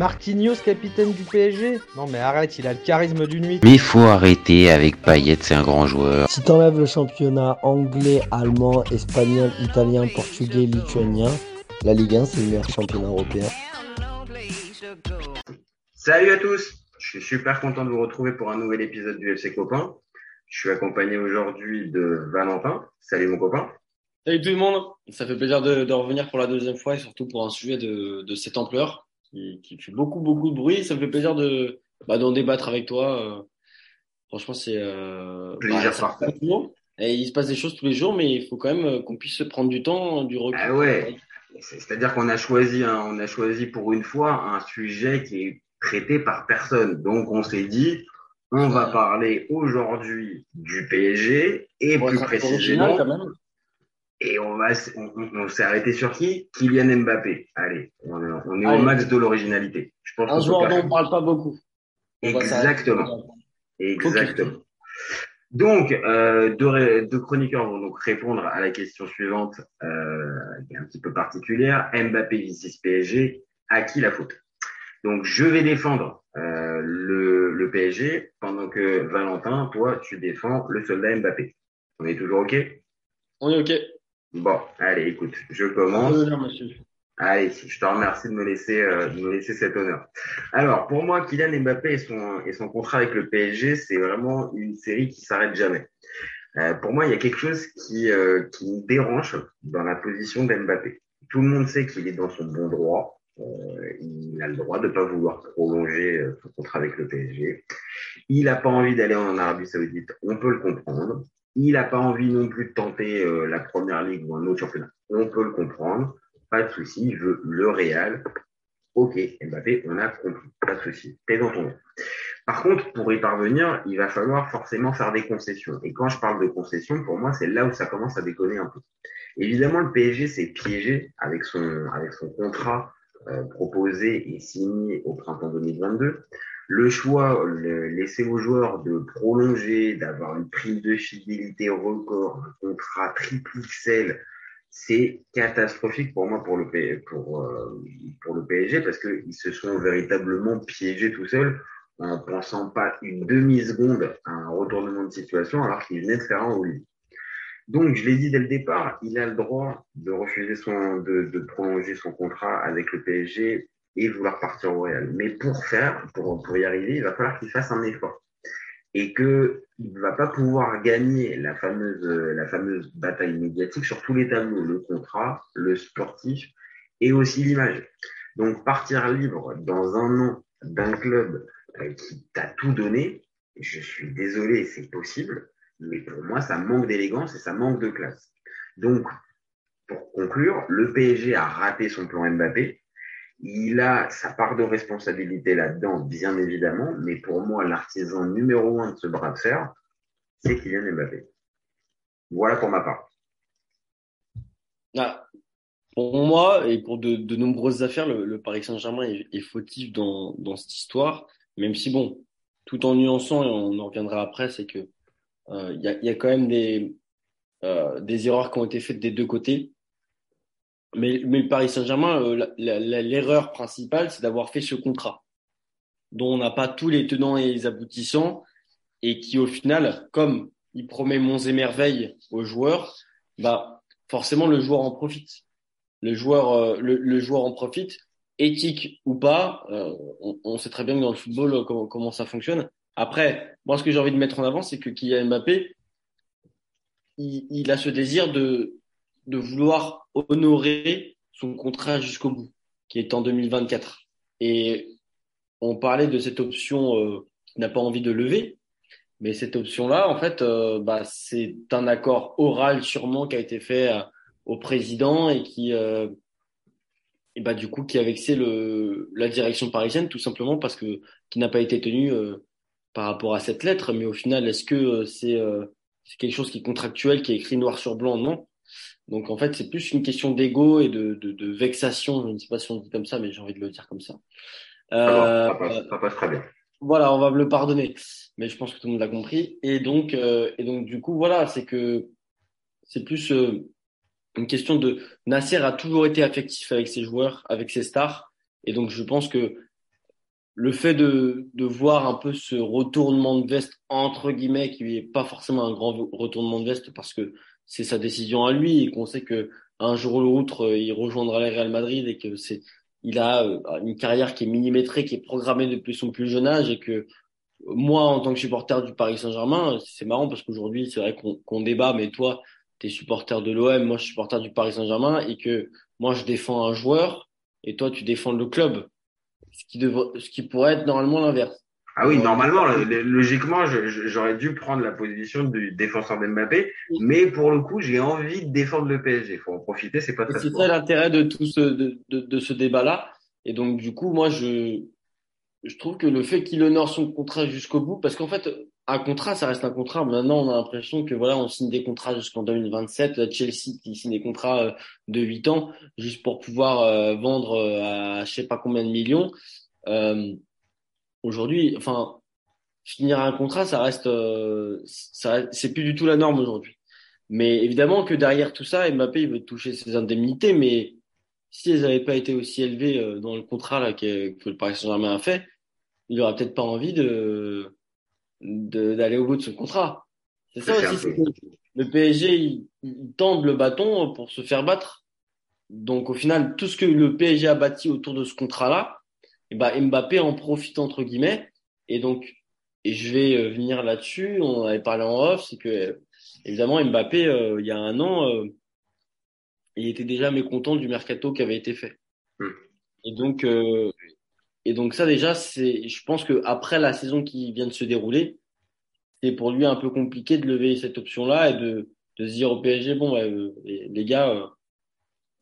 Marquinhos, capitaine du PSG Non mais arrête, il a le charisme d'une nuit. Mais il faut arrêter avec Payet, c'est un grand joueur. Si t'enlèves le championnat anglais, allemand, espagnol, italien, portugais, lituanien, la Ligue 1 c'est le meilleur championnat européen. Salut à tous, je suis super content de vous retrouver pour un nouvel épisode du FC Copain. Je suis accompagné aujourd'hui de Valentin. Salut mon copain. Salut tout le monde, ça fait plaisir de, de, revenir pour la deuxième fois et surtout pour un sujet de, de cette ampleur qui, qui, fait beaucoup beaucoup de bruit. Ça me fait plaisir de bah, d'en débattre avec toi. Euh, franchement, c'est euh, plaisir bah, Et il se passe des choses tous les jours, mais il faut quand même euh, qu'on puisse se prendre du temps, du recul. Ah ouais. C'est-à-dire qu'on a choisi, hein, on a choisi pour une fois un sujet qui est traité par personne. Donc on s'est dit, on va parler aujourd'hui du PSG et plus précisément et on va, on, on s'est arrêté sur qui? Kylian Mbappé. Allez, on, on est Allez. au max de l'originalité. Je pense un joueur dont on parle pas beaucoup. Exactement. Exactement. Okay. Donc, euh, deux, deux, chroniqueurs vont donc répondre à la question suivante, euh, qui est un petit peu particulière. Mbappé vs PSG, à qui la faute? Donc, je vais défendre euh, le, le PSG, pendant que Valentin, toi, tu défends le soldat Mbappé. On est toujours OK? On est OK. Bon, allez, écoute, je commence. Allez, je te remercie de me laisser, euh, de me laisser cet honneur. Alors, pour moi, Kylian Mbappé et son, et son contrat avec le PSG, c'est vraiment une série qui s'arrête jamais. Euh, pour moi, il y a quelque chose qui, euh, qui me dérange dans la position d'Mbappé. Tout le monde sait qu'il est dans son bon droit. Euh, il a le droit de ne pas vouloir prolonger son contrat avec le PSG. Il n'a pas envie d'aller en Arabie Saoudite. On peut le comprendre. Il n'a pas envie non plus de tenter euh, la première ligue ou un autre championnat. On peut le comprendre. Pas de souci. Il veut le Real. Ok, Mbappé, on a compris. Pas de souci. T'es dans ton nom. Par contre, pour y parvenir, il va falloir forcément faire des concessions. Et quand je parle de concessions, pour moi, c'est là où ça commence à déconner un peu. Évidemment, le PSG s'est piégé avec son, contrat euh, proposé et signé au printemps 2022 le choix le, laisser aux joueurs de prolonger, d'avoir une prime de fidélité record, un contrat triple XL, c'est catastrophique pour moi pour le pour euh, pour le PSG parce qu'ils se sont véritablement piégés tout seuls en pensant pas une demi seconde à un retournement de situation alors qu'ils venaient de faire un. Donc, je l'ai dit dès le départ, il a le droit de refuser son, de, de prolonger son contrat avec le PSG et vouloir partir au Real. Mais pour faire, pour, y arriver, il va falloir qu'il fasse un effort. Et que il va pas pouvoir gagner la fameuse, la fameuse bataille médiatique sur tous les tableaux, le contrat, le sportif et aussi l'image. Donc, partir libre dans un an d'un club euh, qui t'a tout donné, je suis désolé, c'est possible, mais pour moi, ça manque d'élégance et ça manque de classe. Donc, pour conclure, le PSG a raté son plan Mbappé. Il a sa part de responsabilité là-dedans, bien évidemment, mais pour moi, l'artisan numéro un de ce bras de fer, c'est Kylian Mbappé. Voilà pour ma part. Ah, pour moi, et pour de, nombreuses affaires, le, Paris Saint-Germain est, fautif dans, cette histoire, même si, bon, tout en nuançant, et on en reviendra après, c'est que il euh, y, a, y, a, quand même euh, des erreurs qui ont été faites des deux côtés. Mais, mais Paris Saint-Germain, euh, l'erreur principale, c'est d'avoir fait ce contrat dont on n'a pas tous les tenants et les aboutissants et qui, au final, comme il promet monts et merveilles aux joueurs, bah, forcément, le joueur en profite. Le joueur, euh, le, le, joueur en profite, éthique ou pas. Euh, on, on, sait très bien que dans le football, euh, comment, comment ça fonctionne. Après, moi, ce que j'ai envie de mettre en avant, c'est que Kylian Mbappé, il, il a ce désir de, de vouloir honorer son contrat jusqu'au bout, qui est en 2024. Et on parlait de cette option euh, qu'il n'a pas envie de lever, mais cette option-là, en fait, euh, bah, c'est un accord oral sûrement qui a été fait euh, au président et qui, euh, et bah, du coup, qui a vexé le, la direction parisienne, tout simplement parce que qui n'a pas été tenu par rapport à cette lettre. Mais au final, est-ce que c'est c'est quelque chose qui est contractuel, qui est écrit noir sur blanc? Non. Donc en fait, c'est plus une question d'ego et de, de, de, vexation. Je ne sais pas si on dit comme ça, mais j'ai envie de le dire comme ça. Euh, ça, passe, ça, passe, très bien. Voilà, on va me le pardonner, mais je pense que tout le monde l'a compris. Et donc, euh, et donc du coup, voilà, c'est que c'est plus euh, une question de Nasser a toujours été affectif avec ses joueurs, avec ses stars, et donc je pense que le fait de, de voir un peu ce retournement de veste entre guillemets qui n'est pas forcément un grand retournement de veste parce que c'est sa décision à lui et qu'on sait que un jour ou l'autre il rejoindra le Real Madrid et que c'est il a euh, une carrière qui est millimétrée qui est programmée depuis son plus jeune âge et que moi en tant que supporter du Paris Saint-Germain c'est marrant parce qu'aujourd'hui c'est vrai qu'on débat mais toi tu es supporter de l'OM moi je suis supporter du Paris Saint-Germain et que moi je défends un joueur et toi tu défends le club ce qui, devrait, ce qui pourrait être normalement l'inverse. Ah oui, normalement, logiquement, j'aurais dû prendre la position du défenseur d'Mbappé, mais pour le coup, j'ai envie de défendre le PSG. Il faut en profiter, c'est pas très C'est ça l'intérêt de tout ce, de, de, de ce débat-là. Et donc, du coup, moi, je, je trouve que le fait qu'il honore son contrat jusqu'au bout, parce qu'en fait, un contrat, ça reste un contrat. Maintenant, on a l'impression que voilà, on signe des contrats jusqu'en 2027. Chelsea qui signe des contrats euh, de 8 ans juste pour pouvoir euh, vendre euh, à je sais pas combien de millions. Euh, aujourd'hui, enfin, finir un contrat, ça reste, ça, c'est plus du tout la norme aujourd'hui. Mais évidemment que derrière tout ça, Mbappé il veut toucher ses indemnités, mais si elles n'avaient pas été aussi élevées dans le contrat là que, que le Paris Saint-Germain a fait, il aurait peut-être pas envie de d'aller au bout de ce contrat. C'est ça aussi, c'est que le PSG, il, il, tend le bâton pour se faire battre. Donc au final, tout ce que le PSG a bâti autour de ce contrat-là, et ben Mbappé en profite entre guillemets. Et donc, et je vais euh, venir là-dessus. On avait parlé en off, c'est que évidemment Mbappé, euh, il y a un an, euh, il était déjà mécontent du mercato qui avait été fait. Hmm. Et donc, et donc ça déjà, c'est, je pense que après la saison qui vient de se dérouler, c'est pour lui un peu compliqué de lever cette option-là et de, de se dire au PSG, bon, bah, les, gars, euh,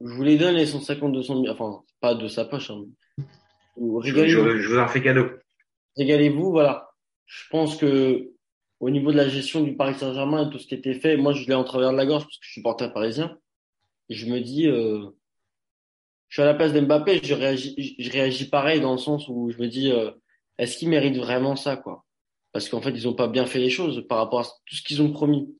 je vous les donne les 150, 200 000, enfin, pas de sa poche. Hein. Je, je, vous en fais cadeau. Régalez-vous, voilà. Je pense que au niveau de la gestion du Paris Saint-Germain et tout ce qui était fait, moi je l'ai en travers de la gorge parce que je suis porteur parisien. Et je me dis, euh, je suis à la place d'Mbappé, je réagis, je réagis pareil dans le sens où je me dis, euh, est-ce qu'il mérite vraiment ça, quoi? Parce qu'en fait, ils ont pas bien fait les choses par rapport à tout ce qu'ils ont promis.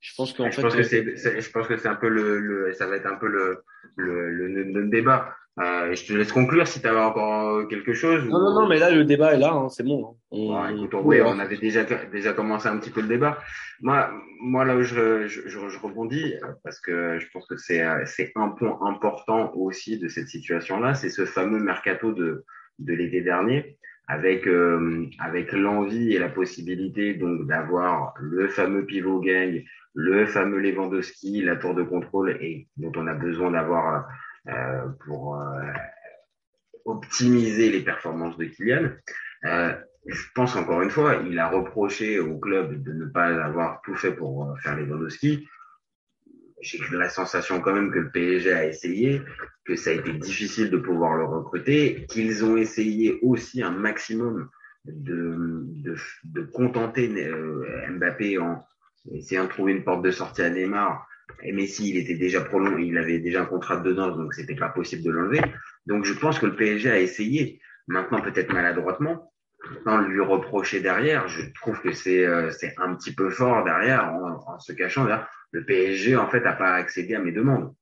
Je pense qu'en fait, pense que euh, c'est, je pense que c'est un peu le, le, ça va être un peu le, le, le, le débat. Euh, je te laisse conclure si tu avais encore quelque chose. Non, non, non, mais là, le débat est là, hein, c'est bon. Hein. On, écoute, on, oui, on avait déjà, déjà commencé un petit peu le débat. Moi, moi là où je, je, je, rebondis, parce que je pense que c'est, c'est un point important aussi de cette situation-là, c'est ce fameux mercato de, de l'été dernier, avec, euh, avec l'envie et la possibilité donc d'avoir le fameux pivot gang, le fameux Lewandowski, la tour de contrôle et dont on a besoin d'avoir euh, pour euh, optimiser les performances de Kylian. Euh, je pense encore une fois, il a reproché au club de ne pas avoir tout fait pour faire les Lewandowski. J'ai la sensation quand même que le PSG a essayé, que ça a été difficile de pouvoir le recruter, qu'ils ont essayé aussi un maximum de, de, de contenter Mbappé en essayant de trouver une porte de sortie à Neymar et Messi, il était déjà prolongé, il avait déjà un contrat de danse, donc c'était pas possible de l'enlever. Donc je pense que le PSG a essayé, maintenant peut-être maladroitement, sans lui reprocher derrière. Je trouve que c'est euh, un petit peu fort derrière, en, se cachant. Le PSG en fait a pas accédé à mes demandes.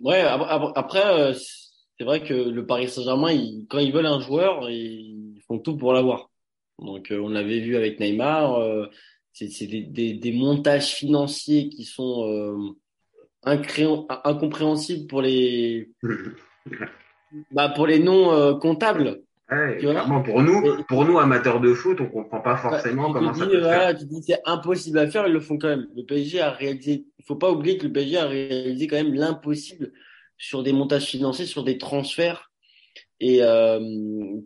Ouais, après euh, c'est vrai que le Paris Saint-Germain, quand ils veulent un joueur, ils font tout pour l'avoir. Donc euh, on l'avait vu avec Neymar c'est des, des, des, montages financiers qui sont euh, incompréhensibles pour les bah, pour les non euh, comptables. Ouais, pour nous, pour nous amateurs de foot, on comprend pas forcément comment ça peut voilà, Tu dis c'est impossible à faire, ils le font quand même. Le PSG a réalisé, il faut pas oublier que le PSG a réalisé quand même l'impossible sur des montages financiers, sur des transferts et euh,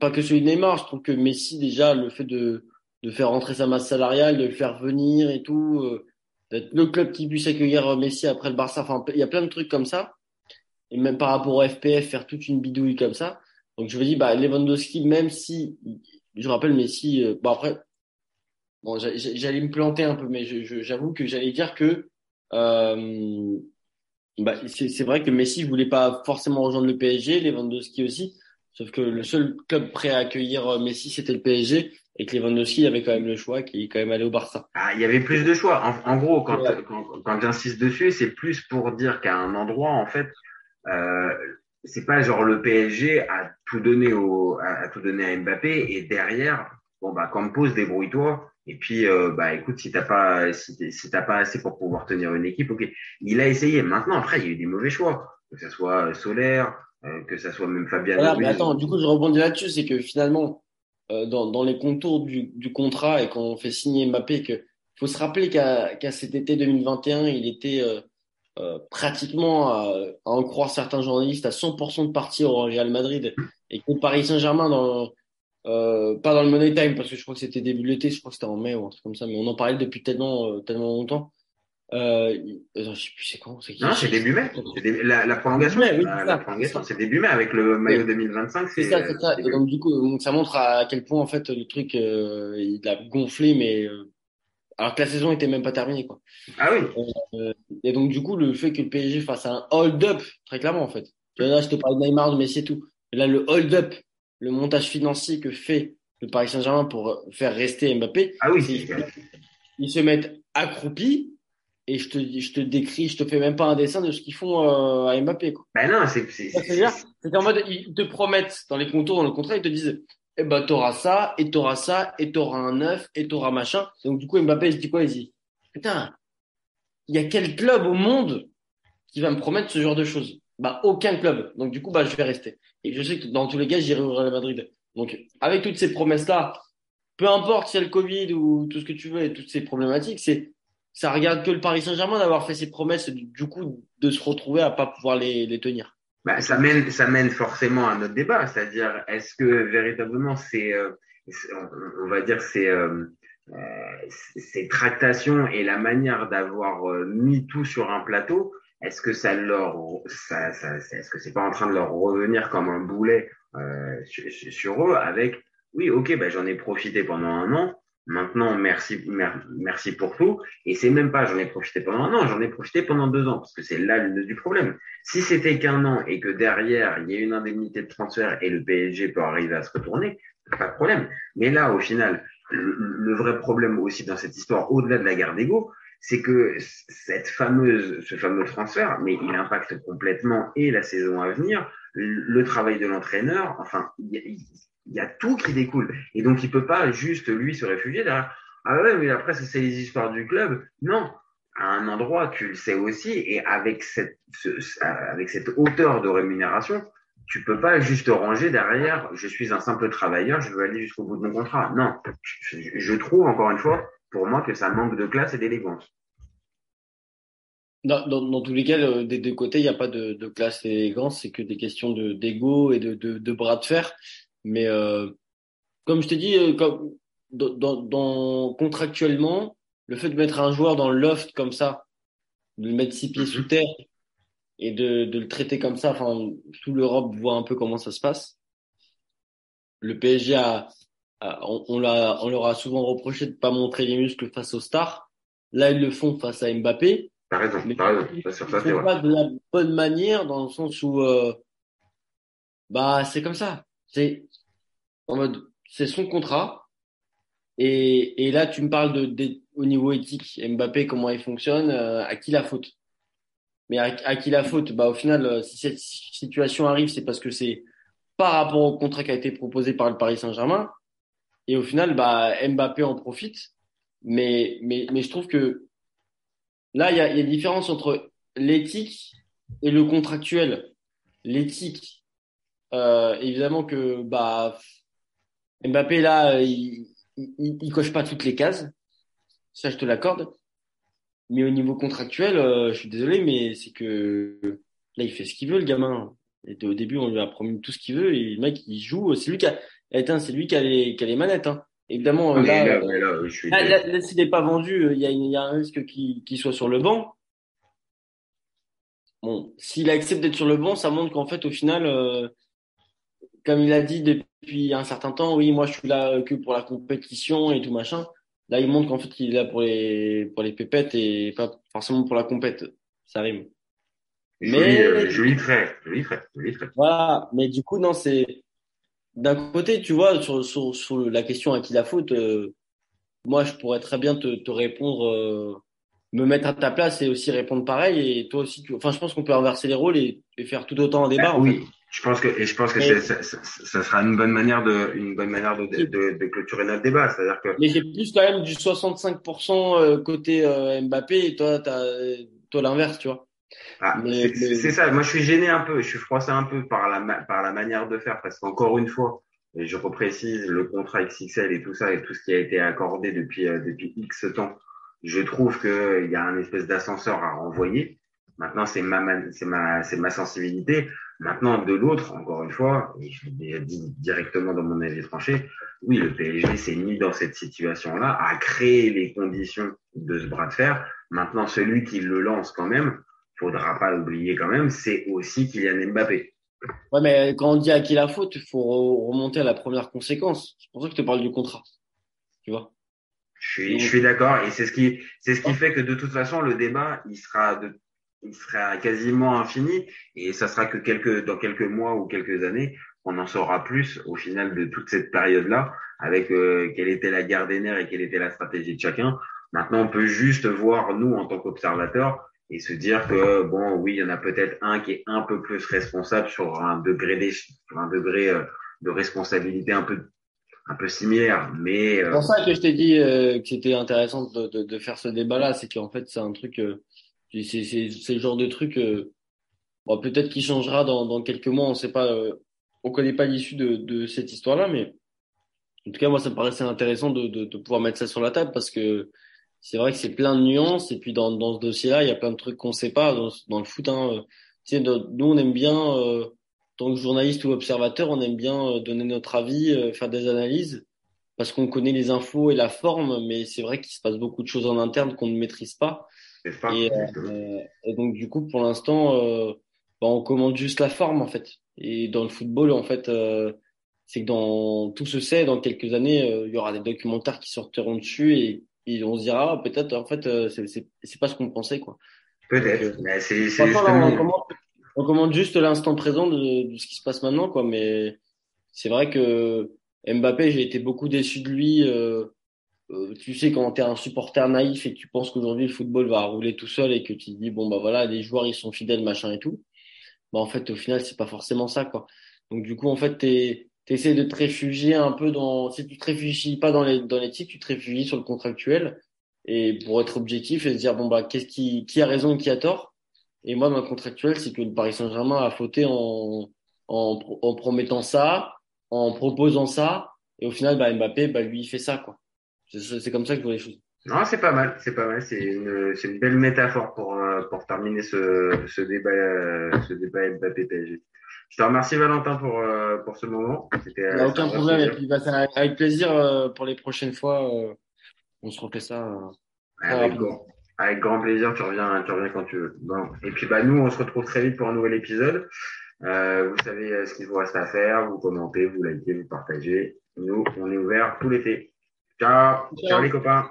pas que celui de Neymar. Je trouve que Messi déjà le fait de de faire rentrer sa masse salariale, de le faire venir et tout, euh, d'être le club qui puisse accueillir Messi après le Barça. Enfin, il y a plein de trucs comme ça. Et même par rapport au FPF, faire toute une bidouille comme ça. Donc je me dis, bah, Lewandowski, même si, je rappelle Messi, euh, après, bon, j'allais me planter un peu, mais j'avoue que j'allais dire que euh, bah, c'est vrai que Messi voulait pas forcément rejoindre le PSG, Lewandowski aussi, sauf que le seul club prêt à accueillir Messi, c'était le PSG et que Lewandowski avait quand même le choix qui est quand même allé au Barça. Ah, il y avait plus de choix. En, gros, quand, quand, quand j'insiste dessus, c'est plus pour dire qu'à un endroit, en fait, euh, c'est pas genre le PSG a tout donner au, à, tout donner à Mbappé et derrière, bon bah Campos débrouille-toi. Et puis euh, bah écoute, si t'as pas si, si t'as pas assez pour pouvoir tenir une équipe, ok. Il a essayé. Maintenant après, il y a eu des mauvais choix, que ce soit Solaire, euh, que ce soit même Fabien. Voilà, mais attends, du coup je rebondis là-dessus, c'est que finalement euh, dans, dans les contours du, du contrat et quand on fait signer Mbappé, que faut se rappeler qu'à qu'à cet été 2021, il était euh, euh, pratiquement, à, en croire certains journalistes, à 100% de partie au Real Madrid et que Paris Saint-Germain dans euh, pas dans le Money Time parce que je crois que c'était début de l'été, je crois que c'était en mai ou un truc comme ça, mais on en parlait depuis tellement euh, tellement longtemps. Euh, je sais plus c'est quand. Non, c'est début mai. La, la, prolongation. oui, la, la, prolongation, c'est début mai avec le maillot 2025. C'est ça, c'est ça. Et donc du coup, donc, ça montre à quel point en fait le truc euh, il a gonflé, mais euh, alors que la saison était même pas terminée quoi. Ah oui. Euh, et donc du coup le fait que le PSG fasse un hold-up très clairement en fait. Là je te parle de Neymar, mais c'est tout. là le hold-up, le montage financier que fait le Paris Saint-Germain pour faire rester Mbappé. Ah oui. Ils se mettent accroupis et je te je te décris, je te fais même pas un dessin de ce qu'ils font euh, à Mbappé quoi. Ben non, c'est c'est c'est en mode ils te promettent dans les contours dans le contrat, ils te disent eh ben, t'auras ça, et t'auras ça, et t'auras un neuf, et t'auras machin. Donc, du coup, Mbappé, il se dit quoi? Il dit, putain, il y a quel club au monde qui va me promettre ce genre de choses? Bah, aucun club. Donc, du coup, bah, je vais rester. Et je sais que dans tous les cas, j'irai au Real Madrid. Donc, avec toutes ces promesses-là, peu importe si y a le Covid ou tout ce que tu veux et toutes ces problématiques, c'est, ça regarde que le Paris Saint-Germain d'avoir fait ses promesses, du coup, de se retrouver à pas pouvoir les, les tenir. Bah, ça mène, ça mène forcément à notre débat, c'est-à-dire est-ce que véritablement c'est, euh, on, va dire c'est euh, euh, ces tractations et la manière d'avoir euh, mis tout sur un plateau, est-ce que ça leur, ça, ça, est-ce que c'est pas en train de leur revenir comme un boulet sur, sur, eux avec, oui, ok, ben j'en ai profité pendant un an, Maintenant, merci, merci pour tout. Et c'est même pas j'en ai profité pendant un an, j'en ai profité pendant deux ans, parce que c'est là le du problème. Si c'était qu'un an et que derrière, il y a une indemnité de transfert et le PSG peut arriver à se retourner, pas de problème. Mais là, au final, le, vrai problème aussi dans cette histoire, au-delà de la guerre d'ego, c'est que cette fameuse, ce fameux transfert, mais il impacte complètement et la saison à venir, le travail de l'entraîneur, enfin, il y a tout qui découle. Et donc, il peut pas juste, lui, se réfugier derrière. Ah ouais, mais après, ça, c'est les histoires du club. Non. À un endroit, tu le sais aussi, et avec cette, avec cette hauteur de rémunération, tu peux pas juste ranger derrière, je suis un simple travailleur, je veux aller jusqu'au bout de mon contrat. Non. Je, trouve, encore une fois, pour moi, que ça manque de classe et d'élégance. Dans, dans, tous les cas, des deux côtés, il n'y a pas de, classe et d'élégance, c'est que des questions de d'ego et de, de, bras de fer. Mais euh, comme je t'ai dit, euh, comme, dans, dans, contractuellement, le fait de mettre un joueur dans le loft comme ça, de le mettre six pieds sous terre et de, de le traiter comme ça, enfin, tout l'Europe voit un peu comment ça se passe. Le PSG a, on, on, l'a, on leur a souvent reproché de pas montrer les muscles face aux stars. Là, ils le font face à Mbappé. T'as raison, t'as raison. Ils, font pas de la bonne manière dans le sens où, euh, bah, c'est comme ça. C'est en mode, c'est son contrat. Et, et là, tu me parles de, de, au niveau éthique, Mbappé, comment il fonctionne, euh, à qui la faute? Mais à, qui la faute? Bah, au final, euh, si cette situation arrive, c'est parce que c'est par rapport au contrat qui a été proposé par le Paris Saint-Germain. Et au final, bah, Mbappé en profite. Mais, mais, mais je trouve que là, il y a, y a une différence entre l'éthique et le contractuel. L'éthique, euh, évidemment que bah Mbappé là, il, il, il, coche pas toutes les cases, ça je te l'accorde. Mais au niveau contractuel, euh, je suis désolé, mais c'est que là il fait ce qu'il veut le gamin. Et au début on lui a promis tout ce qu'il veut et le mec il joue. C'est lui qui a, c'est lui qui a les, qui a les manettes. Hein. Évidemment, là, là, là, là s'il n'est pas vendu, il y a, il y a un risque qu'il soit sur le banc. Bon, s'il accepte d'être sur le banc, ça montre qu'en fait, au final, euh, comme il a dit depuis un certain temps, oui, moi je suis là que pour la compétition et tout machin. Là, il montre qu'en fait, il est là pour les pour les pépettes et pas forcément pour la compète. Ça rime. Mais euh, joli trait, joli trait, joli trait. Voilà, mais du coup non, c'est d'un côté, tu vois, sur sur, sur la question à qui la faute, euh, moi je pourrais très bien te, te répondre, euh, me mettre à ta place et aussi répondre pareil. Et toi aussi, tu... enfin, je pense qu'on peut inverser les rôles et, et faire tout autant un débat. Bah, oui. Je pense que et je pense que ça, ça, sera une bonne manière de une bonne manière de, de, de clôturer notre débat, c'est-à-dire que. Mais j'ai plus quand même du 65% euh, côté euh, Mbappé et toi t'as toi l'inverse, tu vois. Ah, c'est ça. Moi, je suis gêné un peu. Je suis froissé un peu par la par la manière de faire parce qu'encore une fois, et je reprécise le contrat XXL et tout ça et tout ce qui a été accordé depuis euh, depuis X temps. Je trouve que il y a un espèce d'ascenseur à renvoyer. Maintenant, c'est ma c'est ma c'est ma sensibilité. Maintenant, de l'autre, encore une fois, et je l'ai dit directement dans mon avis tranché, oui, le PSG s'est mis dans cette situation-là, a créé les conditions de ce bras de fer. Maintenant, celui qui le lance quand même, faudra pas l'oublier quand même, c'est aussi Kylian Mbappé. Ouais, mais quand on dit à qui la faute, il faut remonter à la première conséquence. C'est pour ça que je te parle du contrat. Tu vois? Je suis, je suis d'accord, et c'est ce qui, c'est ce qui fait que de toute façon, le débat, il sera de il sera quasiment infini et ça sera que quelques dans quelques mois ou quelques années on en saura plus au final de toute cette période là avec euh, quelle était la guerre des nerfs et quelle était la stratégie de chacun. Maintenant on peut juste voir nous en tant qu'observateurs et se dire que bon oui il y en a peut-être un qui est un peu plus responsable sur un degré sur un degré euh, de responsabilité un peu un peu similaire mais euh, c'est pour ça que je t'ai dit que c'était intéressant de, de, de, faire ce débat là c'est qu'en fait c'est un truc c'est le genre de truc, euh, bon, peut-être qu'il changera dans, dans quelques mois, on sait pas, euh, on connaît pas l'issue de, de cette histoire-là, mais en tout cas, moi, ça me paraissait intéressant de, de, de pouvoir mettre ça sur la table parce que c'est vrai que c'est plein de nuances et puis dans, dans ce dossier-là, il y a plein de trucs qu'on sait pas dans, le foot. Hein. Tu sais, nous, on aime bien, euh, tant que journaliste ou observateur, on aime bien euh, donner notre avis, euh, faire des analyses parce qu'on connaît les infos et la forme, mais c'est vrai qu'il se passe beaucoup de choses en interne qu'on ne maîtrise pas. Et, euh, et, donc du coup, pour l'instant, euh, bah, on commande juste la forme en fait. Et dans le football, en fait, euh, c'est que dans tout se sait, dans quelques années, il y aura des documentaires qui sortiront dessus et, et on se dira ah, peut-être en fait c'est pas ce qu'on pensait quoi. Peut-être, mais c'est on, commande, on commande juste l'instant présent de, de, ce qui se passe maintenant quoi. Mais c'est vrai que Mbappé, j'ai été beaucoup déçu de lui. Euh, euh, tu sais, quand tu es un supporter naïf et que tu penses qu'aujourd'hui le football va rouler tout seul et que tu te dis, bon, bah voilà, les joueurs, ils sont fidèles, machin et tout, bah en fait, au final, c'est pas forcément ça, quoi. Donc, du coup, en fait, tu essaies de te réfugier un peu dans. Si tu te réfugies pas dans les, dans titres, tu te réfugies sur le contractuel et pour être objectif et se dire, bon, bah, qu'est-ce qui, qui a raison et qui a tort? Et moi, dans le contractuel, c'est que le Paris Saint-Germain a fauté en, en, en promettant ça, en proposant ça, et au final, bah, Mbappé, bah, lui, il fait ça, quoi. C'est comme ça que je vois les choses. Non, c'est pas mal, c'est pas mal. C'est une, c'est une belle métaphore pour euh, pour terminer ce ce débat euh, ce débat Mbappé PSG. Je te remercie Valentin pour euh, pour ce moment. Il aucun problème. Et puis bah, avec plaisir pour les prochaines fois. on se refait ça. avec, grand, avec grand plaisir. Tu reviens tu reviens quand tu veux. Bon. Et puis bah nous on se retrouve très vite pour un nouvel épisode. vous savez ce qu'il vous reste à faire. Vous commentez, vous likez, vous partagez. Nous on est ouvert tout l'été. Ciao. Ciao, les copains.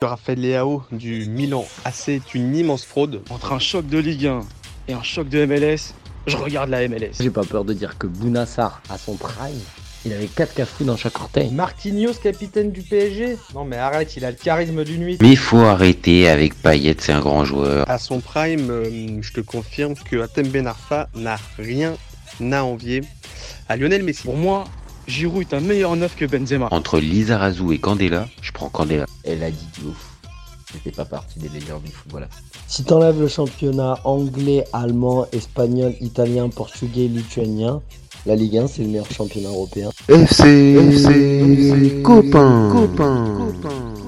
Raphaël Leao du Milan AC est une immense fraude. Entre un choc de Ligue 1 et un choc de MLS, je regarde la MLS. J'ai pas peur de dire que Bounassar, à son prime, il avait 4 cafous dans chaque orteil. Marquinhos, capitaine du PSG Non mais arrête, il a le charisme d'une nuit. Mais il faut arrêter avec Payet, c'est un grand joueur. À son prime, euh, je te confirme que Atem Ben Arfa n'a rien à envier à Lionel Messi. Pour moi, Giroud est un meilleur neuf que Benzema. Entre Lizarazu et Candela, je prends Candela. Elle a dit du ouf. C'était pas partie des meilleurs du football. Si t'enlèves le championnat anglais, allemand, espagnol, italien, portugais, lituanien, la Ligue 1 c'est le meilleur championnat européen. FC, FC, copain, copain. copain.